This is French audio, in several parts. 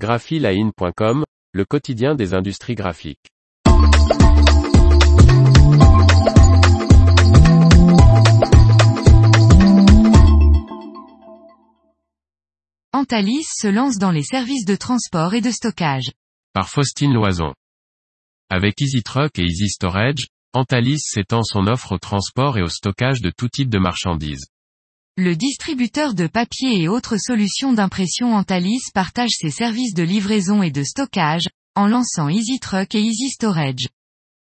graphiline.com, le quotidien des industries graphiques. Antalis se lance dans les services de transport et de stockage. Par Faustine Loison. Avec EasyTruck et Easy Storage, Antalis s'étend son offre au transport et au stockage de tout type de marchandises. Le distributeur de papier et autres solutions d'impression Antalis partage ses services de livraison et de stockage, en lançant EasyTruck et Easy Storage.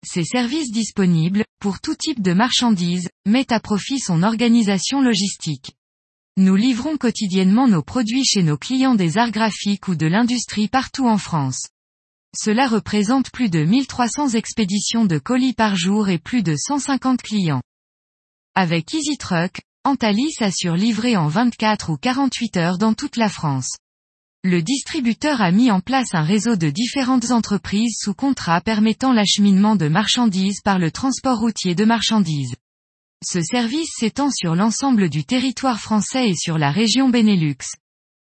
Ces services disponibles, pour tout type de marchandises, mettent à profit son organisation logistique. Nous livrons quotidiennement nos produits chez nos clients des arts graphiques ou de l'industrie partout en France. Cela représente plus de 1300 expéditions de colis par jour et plus de 150 clients. Avec EasyTruck, Antalis assure livrer en 24 ou 48 heures dans toute la France. Le distributeur a mis en place un réseau de différentes entreprises sous contrat permettant l'acheminement de marchandises par le transport routier de marchandises. Ce service s'étend sur l'ensemble du territoire français et sur la région Benelux.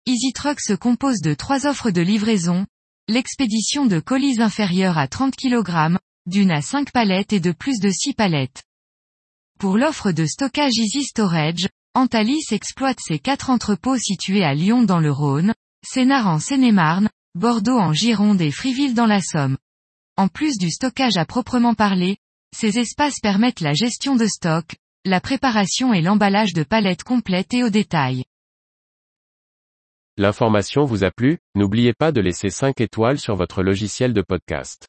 EasyTruck se compose de trois offres de livraison, l'expédition de colis inférieurs à 30 kg, d'une à 5 palettes et de plus de 6 palettes. Pour l'offre de stockage Easy Storage, Antalis exploite ses quatre entrepôts situés à Lyon dans le Rhône, Sénart en Seine-et-Marne, Bordeaux en Gironde et Friville dans la Somme. En plus du stockage à proprement parler, ces espaces permettent la gestion de stock, la préparation et l'emballage de palettes complètes et au détail. L'information vous a plu, n'oubliez pas de laisser 5 étoiles sur votre logiciel de podcast.